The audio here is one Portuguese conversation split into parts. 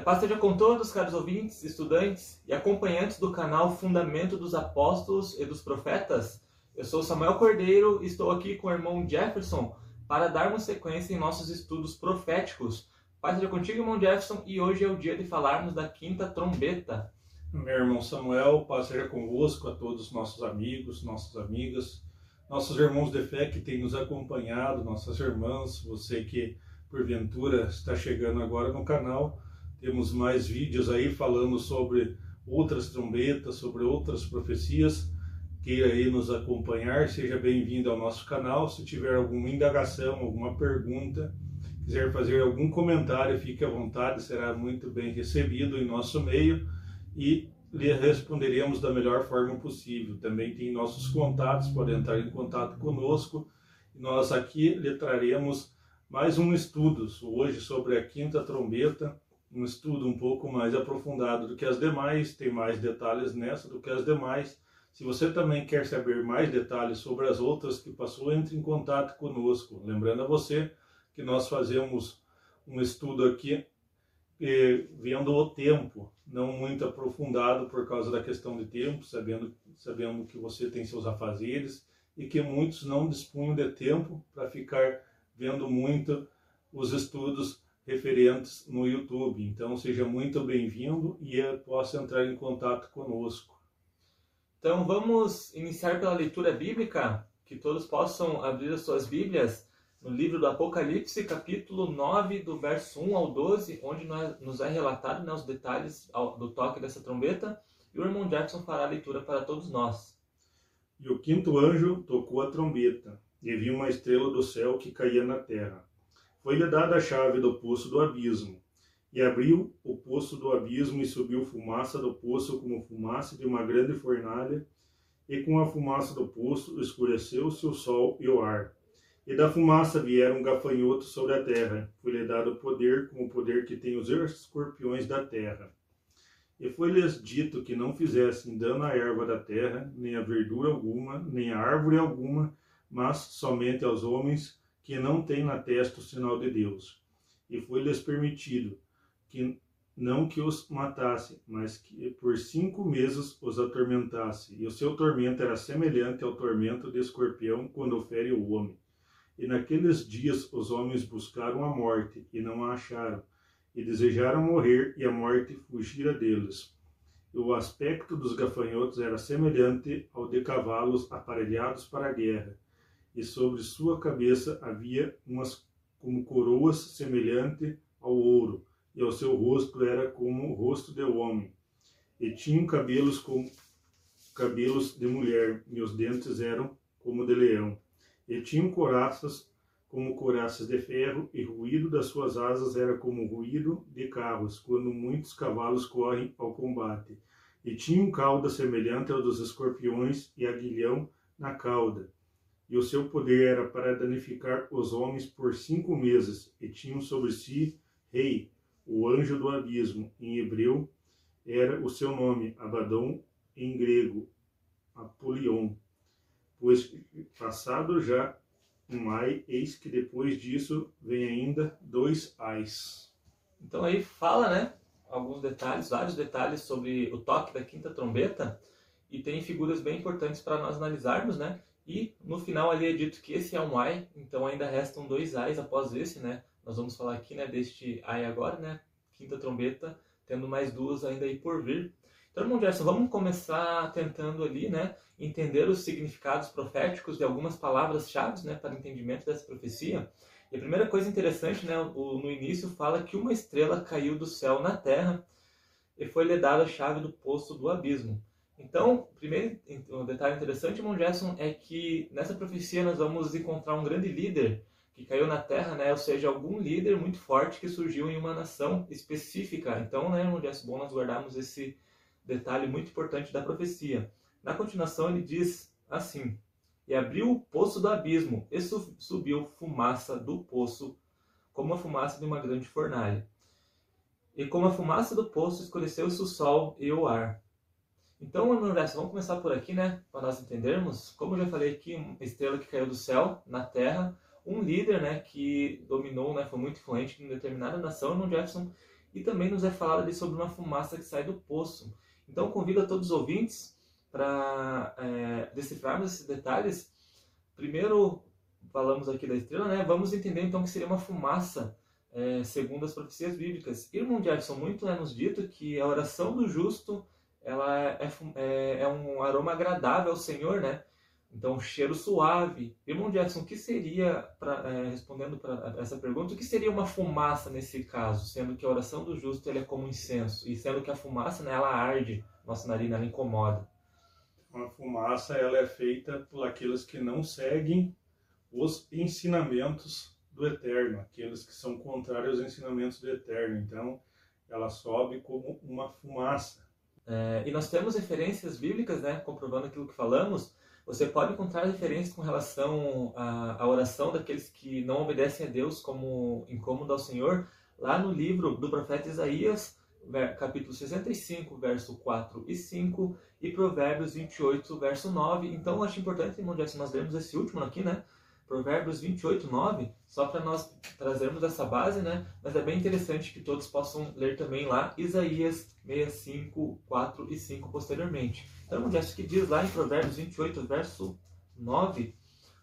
a paz seja com todos, caros ouvintes, estudantes e acompanhantes do canal Fundamento dos Apóstolos e dos Profetas. Eu sou Samuel Cordeiro e estou aqui com o irmão Jefferson para darmos sequência em nossos estudos proféticos. Paz seja contigo, irmão Jefferson, e hoje é o dia de falarmos da quinta trombeta. Meu irmão Samuel, paz seja convosco, a todos os nossos amigos, nossas amigas, nossos irmãos de fé que têm nos acompanhado, nossas irmãs, você que porventura está chegando agora no canal. Temos mais vídeos aí falando sobre outras trombetas, sobre outras profecias. Queira aí nos acompanhar, seja bem-vindo ao nosso canal. Se tiver alguma indagação, alguma pergunta, quiser fazer algum comentário, fique à vontade, será muito bem recebido em nosso meio e lhe responderemos da melhor forma possível. Também tem nossos contatos, pode entrar em contato conosco. Nós aqui lhe traremos mais um estudo hoje sobre a quinta trombeta um estudo um pouco mais aprofundado do que as demais, tem mais detalhes nessa do que as demais. Se você também quer saber mais detalhes sobre as outras que passou, entre em contato conosco. Lembrando a você que nós fazemos um estudo aqui eh, vendo o tempo, não muito aprofundado por causa da questão de tempo, sabendo, sabendo que você tem seus afazeres e que muitos não dispunham de tempo para ficar vendo muito os estudos referentes no YouTube. Então seja muito bem-vindo e possa entrar em contato conosco. Então vamos iniciar pela leitura bíblica, que todos possam abrir as suas Bíblias no livro do Apocalipse, capítulo 9, do verso 1 ao 12, onde nos é relatado né, os detalhes do toque dessa trombeta, e o irmão Jackson fará a leitura para todos nós. E o quinto anjo tocou a trombeta, e viu uma estrela do céu que caía na terra foi-lhe dada a chave do poço do abismo. E abriu o poço do abismo e subiu fumaça do poço como fumaça de uma grande fornalha, e com a fumaça do poço escureceu-se o sol e o ar. E da fumaça vieram gafanhotos sobre a terra. Foi-lhe dado poder como o poder que tem os escorpiões da terra. E foi-lhes dito que não fizessem dano à erva da terra, nem a verdura alguma, nem a árvore alguma, mas somente aos homens que não tem na testa o sinal de Deus. E foi-lhes permitido que não que os matasse, mas que por cinco meses os atormentasse. E o seu tormento era semelhante ao tormento de escorpião quando fere o homem. E naqueles dias os homens buscaram a morte e não a acharam, e desejaram morrer, e a morte fugira deles. E o aspecto dos gafanhotos era semelhante ao de cavalos aparelhados para a guerra e sobre sua cabeça havia umas como coroas semelhante ao ouro, e o seu rosto era como o rosto de homem. E tinham cabelos como cabelos de mulher, e os dentes eram como de leão. E tinham coraças como coraças de ferro, e ruído das suas asas era como ruído de carros, quando muitos cavalos correm ao combate. E tinham cauda semelhante ao dos escorpiões, e aguilhão na cauda e o seu poder era para danificar os homens por cinco meses, e tinham sobre si rei, o anjo do abismo, em hebreu era o seu nome, Abaddon, em grego, Apolion. Pois passado já um ai, eis que depois disso vem ainda dois ais. Então aí fala, né, alguns detalhes, vários detalhes sobre o toque da quinta trombeta, e tem figuras bem importantes para nós analisarmos, né? E no final ali é dito que esse é um ai, então ainda restam dois ais após esse, né? Nós vamos falar aqui, né, deste ai agora, né? Quinta trombeta, tendo mais duas ainda aí por vir. Então, irmão Gerson, vamos começar tentando ali, né, entender os significados proféticos de algumas palavras-chave, né, para o entendimento dessa profecia. E a primeira coisa interessante, né, no início fala que uma estrela caiu do céu na terra e foi-lhe dada a chave do poço do abismo. Então, primeiro um detalhe interessante, irmão Gerson, é que nessa profecia nós vamos encontrar um grande líder que caiu na terra, né? Ou seja, algum líder muito forte que surgiu em uma nação específica. Então, né, irmão Gerson, bom nós guardarmos esse detalhe muito importante da profecia. Na continuação ele diz assim: E abriu o poço do abismo, e subiu fumaça do poço, como a fumaça de uma grande fornalha. E como a fumaça do poço escureceu-se o sol e o ar então, André, vamos começar por aqui, né? Para nós entendermos. Como eu já falei aqui, uma estrela que caiu do céu na Terra, um líder, né, que dominou, né, foi muito influente em determinada nação, irmão Jefferson, e também nos é falado ali sobre uma fumaça que sai do poço. Então convido a todos os ouvintes para é, decifrarmos esses detalhes. Primeiro falamos aqui da estrela, né? Vamos entender então que seria uma fumaça é, segundo as profecias bíblicas. Irmão Jackson muito é nos dito que a oração do justo ela é, é, é um aroma agradável ao Senhor, né? Então, cheiro suave. Irmão Jackson, o que seria, pra, é, respondendo para essa pergunta, o que seria uma fumaça nesse caso? Sendo que a oração do justo ele é como incenso, e sendo que a fumaça né, ela arde, nossa narina ela incomoda. Uma fumaça ela é feita por aqueles que não seguem os ensinamentos do Eterno, aqueles que são contrários aos ensinamentos do Eterno. Então, ela sobe como uma fumaça. É, e nós temos referências bíblicas, né, comprovando aquilo que falamos, você pode encontrar referências com relação à, à, oração daqueles que não obedecem a Deus como incômodo ao Senhor, lá no livro do profeta Isaías, capítulo 65, verso 4 e 5, e Provérbios 28, verso 9. Então, eu acho importante, irmão Jackson, nós lermos esse último aqui, né? Provérbios 28, 9, só para nós trazermos essa base, né? Mas é bem interessante que todos possam ler também lá Isaías 65, 4 e 5 posteriormente. Então, o gesto que diz lá em Provérbios 28, verso 9,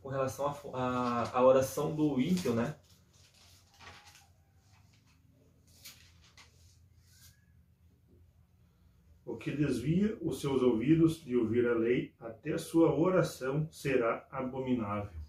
com relação à oração do ímpio, né? O que desvia os seus ouvidos de ouvir a lei, até sua oração será abominável.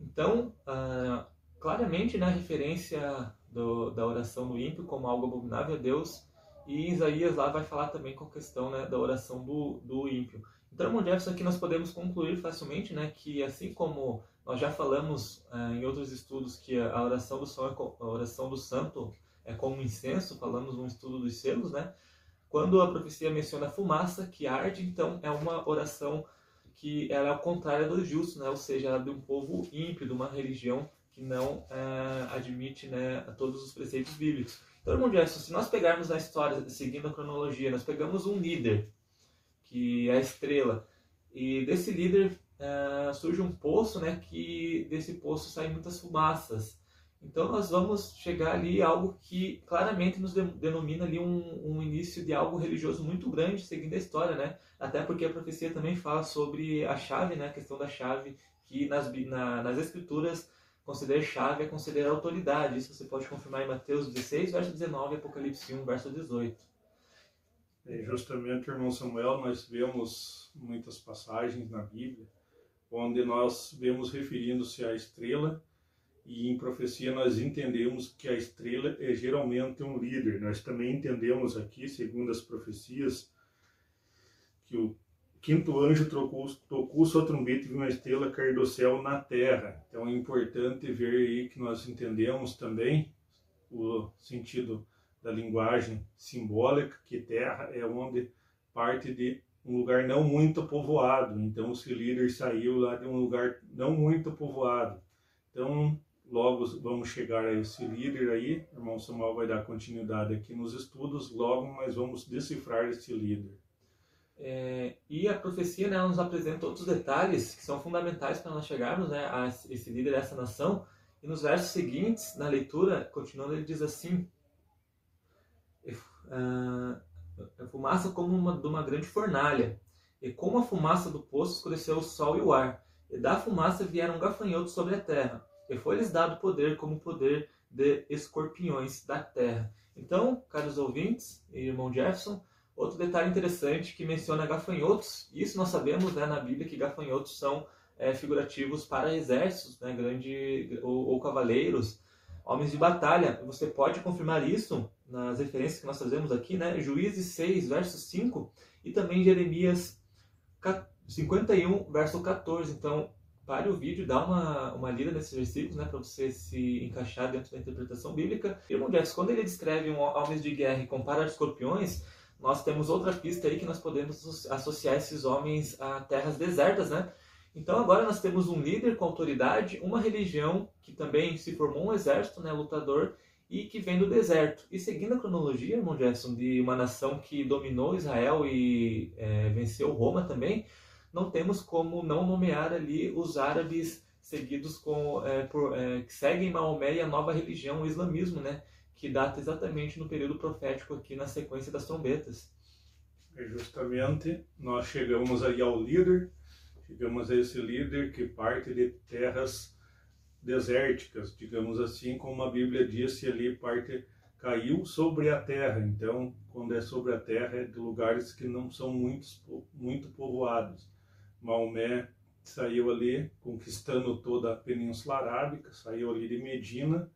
Então, uh, claramente na né, referência do, da oração do ímpio como algo abominável a Deus, e Isaías lá vai falar também com a questão né, da oração do, do ímpio. Então, irmão Jefferson, aqui nós podemos concluir facilmente né, que, assim como nós já falamos uh, em outros estudos que a oração do, som é, a oração do santo é como incenso, falamos no estudo dos selos, né? Quando a profecia menciona fumaça que arde, então é uma oração que ela é ao contrário do justo, né? ou seja, ela é de um povo ímpio, de uma religião que não é, admite né, todos os preceitos bíblicos. Então, irmão Gerson, se nós pegarmos na história, seguindo a cronologia, nós pegamos um líder, que é a estrela, e desse líder é, surge um poço, né, que desse poço saem muitas fumaças. Então nós vamos chegar ali a algo que claramente nos denomina ali um, um, início de algo religioso muito grande, seguindo a história, né? Até porque a profecia também fala sobre a chave, né? A questão da chave, que nas, na, nas escrituras considerar chave é considerar autoridade. Isso você pode confirmar em Mateus 16, verso 19 e Apocalipse 1, verso 18. É, justamente, irmão Samuel, nós vemos muitas passagens na Bíblia onde nós vemos referindo-se à estrela e em profecia nós entendemos que a estrela é geralmente um líder. Nós também entendemos aqui, segundo as profecias, que o quinto anjo tocou, tocou sua trombeta e viu uma estrela cair do céu na terra. Então é importante ver aí que nós entendemos também o sentido da linguagem simbólica, que terra é onde parte de um lugar não muito povoado. Então, esse líder saiu lá de um lugar não muito povoado. Então, logo vamos chegar a esse líder aí. Irmão Samuel vai dar continuidade aqui nos estudos. Logo nós vamos decifrar esse líder. É, e a profecia né, nos apresenta outros detalhes que são fundamentais para nós chegarmos né, a esse líder, a essa nação. E nos versos seguintes, na leitura, continuando, ele diz assim: uh, a fumaça como uma, de uma grande fornalha, e como a fumaça do poço escureceu o sol e o ar, e da fumaça vieram gafanhotos sobre a terra e foi-lhes dado poder como poder de escorpiões da terra. Então, caros ouvintes irmão Jefferson, outro detalhe interessante que menciona gafanhotos, isso nós sabemos né, na Bíblia que gafanhotos são é, figurativos para exércitos, né, grande, ou, ou cavaleiros, homens de batalha. Você pode confirmar isso nas referências que nós fazemos aqui, né? Juízes 6, verso 5, e também Jeremias 51, verso 14. Então, pare o vídeo, dá uma, uma lida nesses versículos, né, para você se encaixar dentro da interpretação bíblica. Irmão Jefferson, quando ele descreve um homens de guerra e compara escorpiões, nós temos outra pista aí que nós podemos associar esses homens a terras desertas, né? Então agora nós temos um líder com autoridade, uma religião que também se formou um exército, né, lutador, e que vem do deserto. E seguindo a cronologia, irmão Jefferson, de uma nação que dominou Israel e é, venceu Roma também, não temos como não nomear ali os árabes seguidos com, é, por, é, que seguem Maomé e a nova religião, o islamismo, né? que data exatamente no período profético aqui na sequência das trombetas. É justamente nós chegamos aí ao líder, chegamos a esse líder que parte de terras desérticas, digamos assim, como a Bíblia disse ali, parte caiu sobre a terra. Então, quando é sobre a terra, é de lugares que não são muito, muito povoados. Maomé saiu ali conquistando toda a Península Arábica, saiu ali de Medina,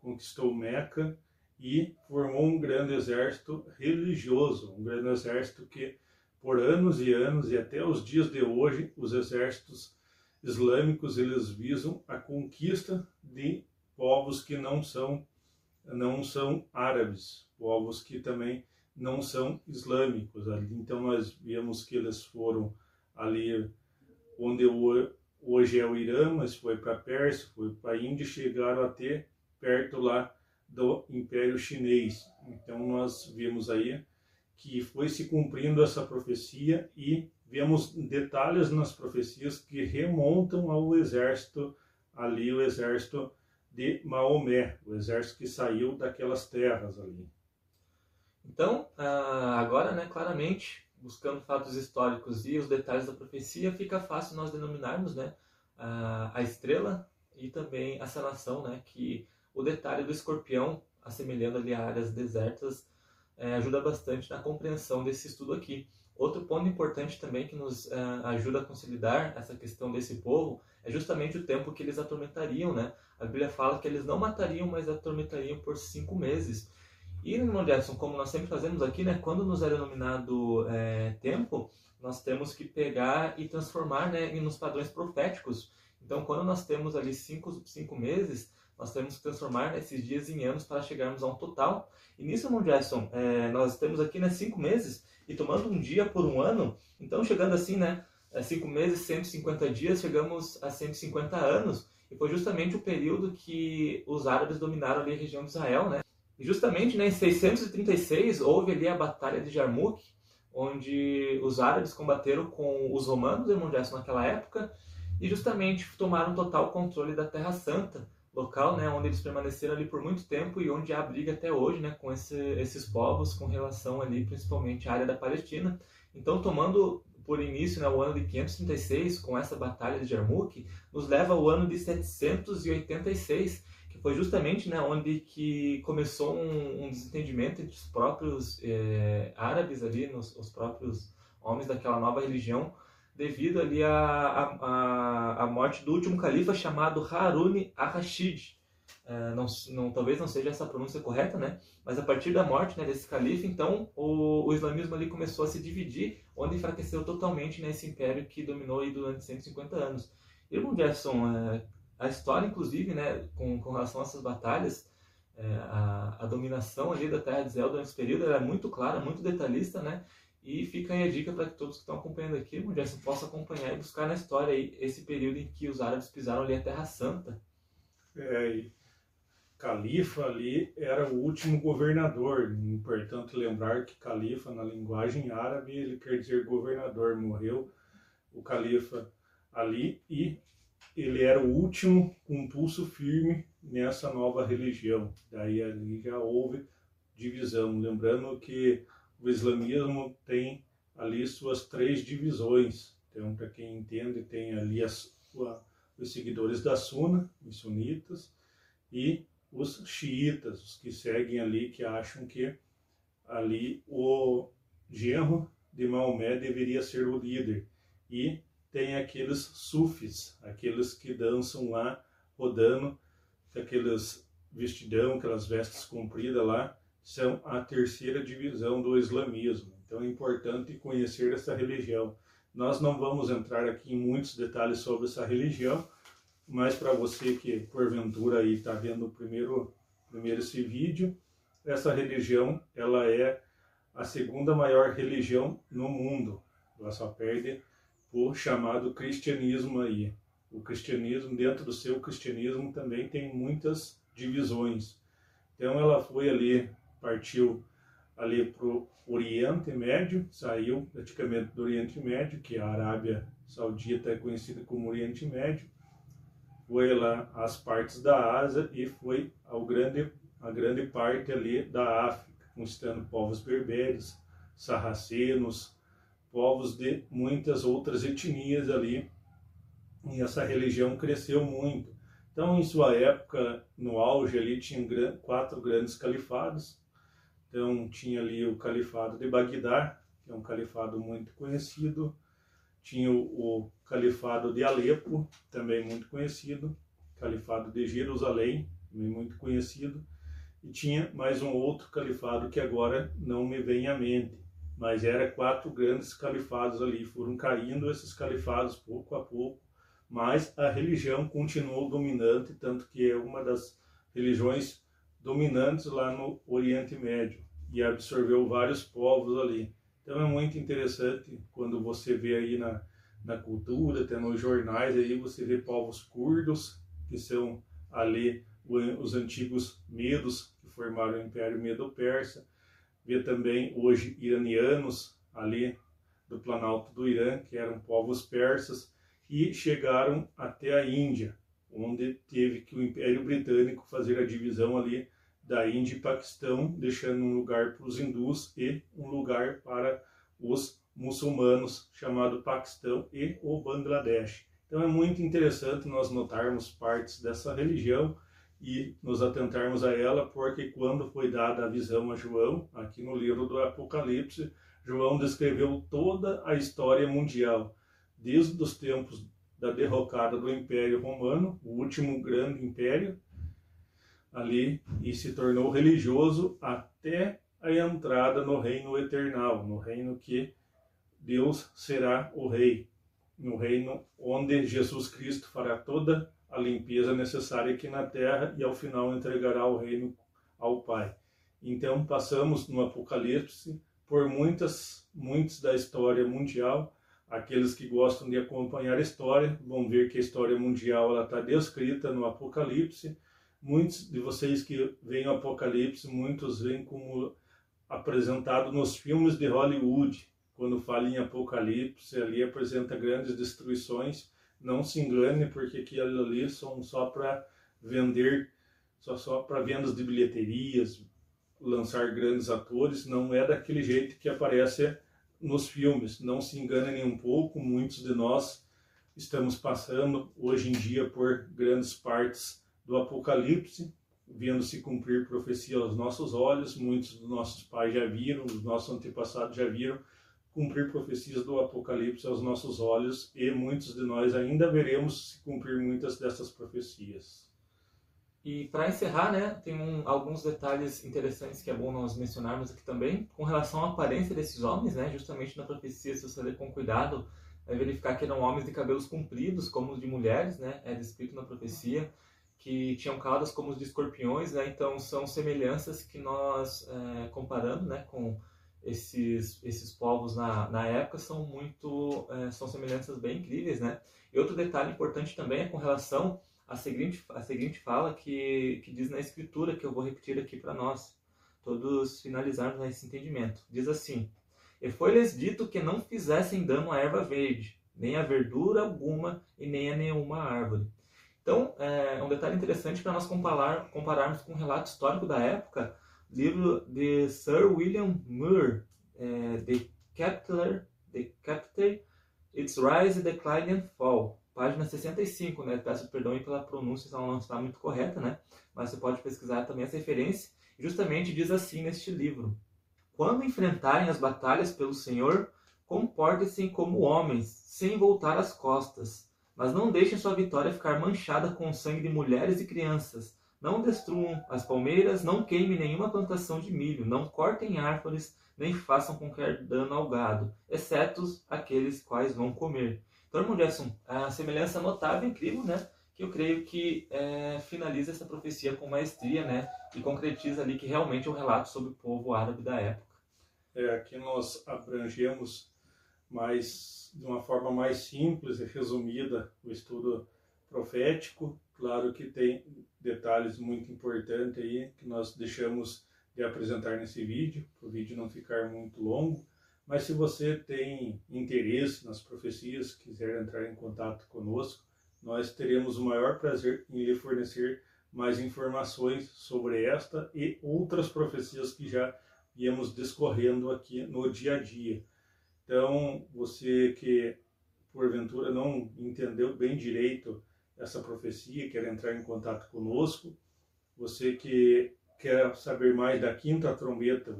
conquistou Meca e formou um grande exército religioso, um grande exército que por anos e anos e até os dias de hoje os exércitos islâmicos eles visam a conquista de povos que não são não são árabes, povos que também não são islâmicos. Então nós vemos que eles foram ali onde hoje é o Irã, mas foi para a Pérsia, foi para a Índia, chegaram até perto lá do Império Chinês. Então nós vemos aí que foi se cumprindo essa profecia e vemos detalhes nas profecias que remontam ao exército ali, o exército de Maomé, o exército que saiu daquelas terras ali. Então, ah, agora, né, claramente, buscando fatos históricos e os detalhes da profecia, fica fácil nós denominarmos, né, a estrela e também a sanação, né, que o detalhe do escorpião, assemelhando ali a áreas desertas, é, ajuda bastante na compreensão desse estudo aqui. Outro ponto importante também que nos uh, ajuda a consolidar essa questão desse povo é justamente o tempo que eles atormentariam, né? A Bíblia fala que eles não matariam, mas atormentariam por cinco meses. E, irmão Jackson, como nós sempre fazemos aqui, né? Quando nos é denominado é, tempo, nós temos que pegar e transformar né, nos padrões proféticos. Então, quando nós temos ali cinco, cinco meses, nós temos que transformar esses dias em anos para chegarmos a um total. E nisso, irmão Jackson, é, nós temos aqui né, cinco meses e tomando um dia por um ano, então chegando assim, né, cinco meses, 150 dias, chegamos a 150 anos. E foi justamente o período que os árabes dominaram ali a região de Israel, né? E justamente né, em 636 houve ali a Batalha de Jarmuk, onde os árabes combateram com os romanos, irmão Jackson, naquela época, e justamente tomaram total controle da Terra Santa, local, né, onde eles permaneceram ali por muito tempo e onde há briga até hoje, né, com esse, esses povos com relação ali, principalmente à área da Palestina. Então, tomando por início né, o ano de 536, com essa batalha de Jarmuk, nos leva ao ano de 786, que foi justamente né, onde que começou um, um desentendimento entre os próprios é, árabes ali, nos, os próprios homens daquela nova religião, devido ali à a, a, a, morte do último califa chamado Harun al-Rashid. É, não, não, talvez não seja essa pronúncia correta, né? Mas a partir da morte né, desse califa, então o, o, islamismo ali começou a se dividir, onde enfraqueceu totalmente né, império que dominou aí durante 150 anos. Irmão Jefferson, é, a história, inclusive, né, com, com relação a essas batalhas, é, a, a, dominação ali da terra de Zelda nesse período era muito clara, muito detalhista, né? E fica aí a dica para todos que estão acompanhando aqui, o Gerson possa acompanhar e buscar na história aí esse período em que os árabes pisaram ali a Terra Santa. É, e Califa ali era o último governador. Importante lembrar que Califa, na linguagem árabe, ele quer dizer governador. Morreu o Califa ali e ele era o último com pulso firme nessa nova religião. Daí ali já houve divisão. Lembrando que o islamismo tem ali suas três divisões. Então, para quem entende, tem ali os seguidores da Sunna, os sunitas, e os xiitas, os que seguem ali, que acham que ali o genro de Maomé deveria ser o líder. E tem aqueles sufis, aqueles que dançam lá, rodando, aqueles vestidão, aquelas vestes compridas lá, são a terceira divisão do islamismo. Então é importante conhecer essa religião. Nós não vamos entrar aqui em muitos detalhes sobre essa religião, mas para você que porventura aí está vendo primeiro, primeiro esse vídeo, essa religião ela é a segunda maior religião no mundo. Ela só perde o chamado cristianismo aí. O cristianismo, dentro do seu cristianismo, também tem muitas divisões. Então ela foi ali partiu ali para o Oriente Médio, saiu praticamente do Oriente Médio, que a Arábia Saudita é conhecida como Oriente Médio, foi lá às partes da Ásia e foi ao grande, a grande parte ali da África, conquistando povos berberes, sarracenos, povos de muitas outras etnias ali, e essa religião cresceu muito. Então, em sua época, no auge ali, tinha quatro grandes califados. Então, tinha ali o califado de Bagdá, que é um califado muito conhecido. Tinha o, califado de Alepo, também muito conhecido. Califado de Jerusalém, também muito conhecido. E tinha mais um outro califado que agora não me vem à mente. Mas era quatro grandes califados ali. Foram caindo esses califados pouco a pouco mas a religião continuou dominante, tanto que é uma das religiões dominantes lá no Oriente Médio e absorveu vários povos ali. Então é muito interessante quando você vê aí na, na cultura, até nos jornais, aí você vê povos curdos, que são ali os antigos medos que formaram o Império Medo-Persa. Vê também hoje iranianos ali do Planalto do Irã, que eram povos persas e chegaram até a Índia, onde teve que o Império Britânico fazer a divisão ali da Índia e Paquistão, deixando um lugar para os hindus e um lugar para os muçulmanos, chamado Paquistão e o Bangladesh. Então é muito interessante nós notarmos partes dessa religião e nos atentarmos a ela, porque quando foi dada a visão a João, aqui no livro do Apocalipse, João descreveu toda a história mundial, desde os tempos da derrocada do Império Romano, o último grande império, ali, e se tornou religioso até a entrada no reino eternal, no reino que Deus será o rei, no reino onde Jesus Cristo fará toda a limpeza necessária aqui na terra e ao final entregará o reino ao Pai. Então passamos no Apocalipse por muitas, muitos da história mundial Aqueles que gostam de acompanhar a história vão ver que a história mundial está descrita no Apocalipse. Muitos de vocês que veem o Apocalipse, muitos veem como apresentado nos filmes de Hollywood. Quando fala em Apocalipse, ali apresenta grandes destruições. Não se engane, porque aquilo ali são só para vender, só, só para vendas de bilheterias, lançar grandes atores. Não é daquele jeito que aparece nos filmes. Não se enganem um pouco, muitos de nós estamos passando hoje em dia por grandes partes do Apocalipse, vendo se cumprir profecia aos nossos olhos. Muitos dos nossos pais já viram, os nossos antepassados já viram cumprir profecias do Apocalipse aos nossos olhos e muitos de nós ainda veremos se cumprir muitas dessas profecias. E para encerrar, né, tem um, alguns detalhes interessantes que é bom nós mencionarmos aqui também, com relação à aparência desses homens, né, justamente na profecia, se você ler com cuidado, vai verificar que eram homens de cabelos compridos, como os de mulheres, né, é descrito na profecia, que tinham caudas como os de escorpiões, né, então são semelhanças que nós, é, comparando, né, com esses, esses povos na, na época, são muito, é, são semelhanças bem incríveis, né. E outro detalhe importante também é com relação a seguinte, a seguinte fala que, que diz na Escritura, que eu vou repetir aqui para nós, todos finalizarmos nesse entendimento. Diz assim: E foi-lhes dito que não fizessem dano à erva verde, nem a verdura alguma e nem a nenhuma árvore. Então, é um detalhe interessante para nós comparar, compararmos com o relato histórico da época, livro de Sir William Moore, é, The Capital, The Capital, Its Rise, Decline and Fall página 65, né? Peço perdão pela pronúncia, se ela não está muito correta, né? Mas você pode pesquisar também essa referência. Justamente diz assim neste livro: Quando enfrentarem as batalhas pelo Senhor, comportem-se como homens, sem voltar as costas. Mas não deixem sua vitória ficar manchada com o sangue de mulheres e crianças. Não destruam as palmeiras, não queimem nenhuma plantação de milho, não cortem árvores, nem façam qualquer dano ao gado, exceto aqueles quais vão comer então, irmão Gerson, a semelhança notável, incrível, né? Que eu creio que é, finaliza essa profecia com maestria, né? E concretiza ali que realmente é um relato sobre o povo árabe da época. É, aqui nós abrangemos mais, de uma forma mais simples e resumida, o estudo profético. Claro que tem detalhes muito importantes aí que nós deixamos de apresentar nesse vídeo, para o vídeo não ficar muito longo. Mas se você tem interesse nas profecias, quiser entrar em contato conosco, nós teremos o maior prazer em lhe fornecer mais informações sobre esta e outras profecias que já viemos discorrendo aqui no dia a dia. Então, você que porventura não entendeu bem direito essa profecia, quer entrar em contato conosco, você que quer saber mais da quinta trombeta,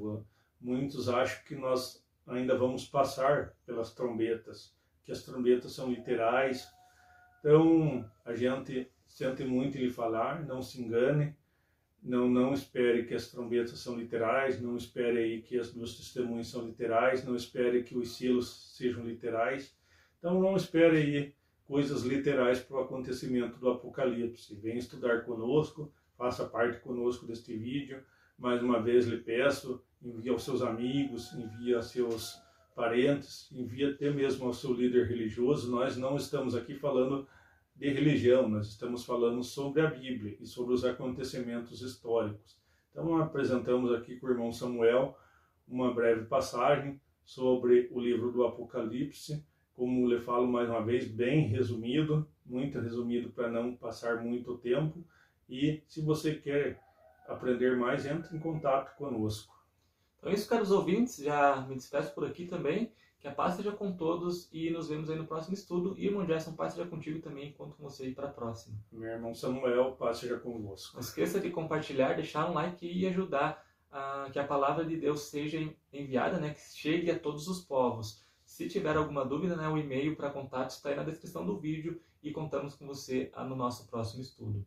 muitos acham que nós ainda vamos passar pelas trombetas, que as trombetas são literais. Então, a gente sente muito lhe falar, não se engane, não, não espere que as trombetas são literais, não espere aí que as duas testemunhas são literais, não espere que os selos sejam literais. Então não espere aí coisas literais para o acontecimento do Apocalipse. Venha estudar conosco, faça parte conosco deste vídeo. Mais uma vez lhe peço, envie aos seus amigos, envie aos seus parentes, envie até mesmo ao seu líder religioso. Nós não estamos aqui falando de religião, nós estamos falando sobre a Bíblia e sobre os acontecimentos históricos. Então, apresentamos aqui com o irmão Samuel uma breve passagem sobre o livro do Apocalipse, como lhe falo mais uma vez, bem resumido, muito resumido para não passar muito tempo. E se você quer aprender mais, entre em contato conosco. Então é isso, caros ouvintes, já me despeço por aqui também. Que a paz seja com todos e nos vemos aí no próximo estudo. E, irmão Gerson, paz seja contigo também, enquanto com você aí para a próxima. Meu irmão Samuel, paz seja convosco. Não esqueça de compartilhar, deixar um like e ajudar a que a palavra de Deus seja enviada, né, que chegue a todos os povos. Se tiver alguma dúvida, né, o e-mail para contato está aí na descrição do vídeo e contamos com você no nosso próximo estudo.